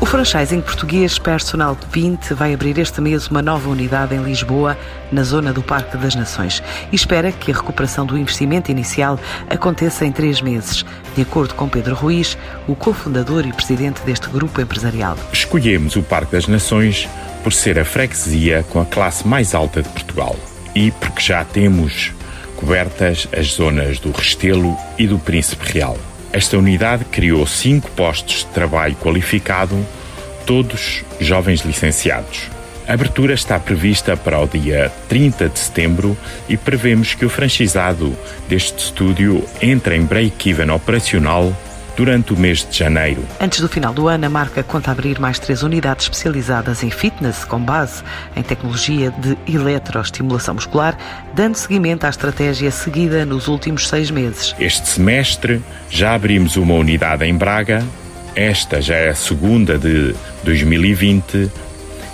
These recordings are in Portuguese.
O franchising português Personal 20 vai abrir este mês uma nova unidade em Lisboa, na zona do Parque das Nações, e espera que a recuperação do investimento inicial aconteça em três meses, de acordo com Pedro Ruiz, o cofundador e presidente deste grupo empresarial. Escolhemos o Parque das Nações por ser a freguesia com a classe mais alta de Portugal e porque já temos cobertas as zonas do Restelo e do Príncipe Real. Esta unidade criou cinco postos de trabalho qualificado, todos jovens licenciados. A abertura está prevista para o dia 30 de setembro e prevemos que o franchisado deste estúdio entre em break-even operacional durante o mês de janeiro. Antes do final do ano, a marca conta abrir mais três unidades especializadas em fitness, com base em tecnologia de eletroestimulação muscular, dando seguimento à estratégia seguida nos últimos seis meses. Este semestre já abrimos uma unidade em Braga, esta já é a segunda de 2020,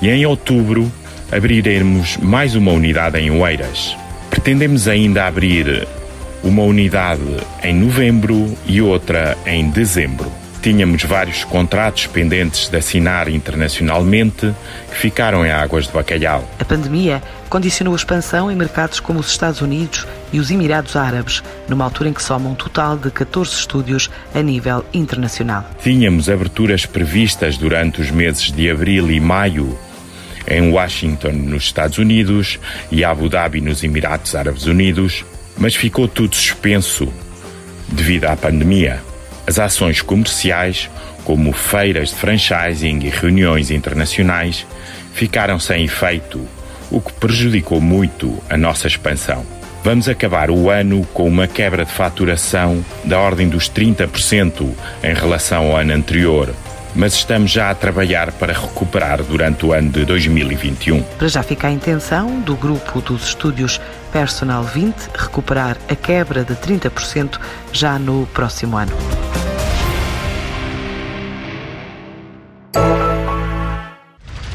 e em outubro abriremos mais uma unidade em Oeiras. Pretendemos ainda abrir uma unidade em novembro e outra em dezembro. Tínhamos vários contratos pendentes de assinar internacionalmente que ficaram em águas de bacalhau. A pandemia condicionou a expansão em mercados como os Estados Unidos e os Emirados Árabes, numa altura em que soma um total de 14 estúdios a nível internacional. Tínhamos aberturas previstas durante os meses de abril e maio em Washington, nos Estados Unidos, e Abu Dhabi, nos Emirados Árabes Unidos, mas ficou tudo suspenso devido à pandemia. As ações comerciais, como feiras de franchising e reuniões internacionais, ficaram sem efeito, o que prejudicou muito a nossa expansão. Vamos acabar o ano com uma quebra de faturação da ordem dos 30% em relação ao ano anterior, mas estamos já a trabalhar para recuperar durante o ano de 2021. Para já fica a intenção do grupo dos estúdios Personal 20 recuperar a quebra de 30% já no próximo ano.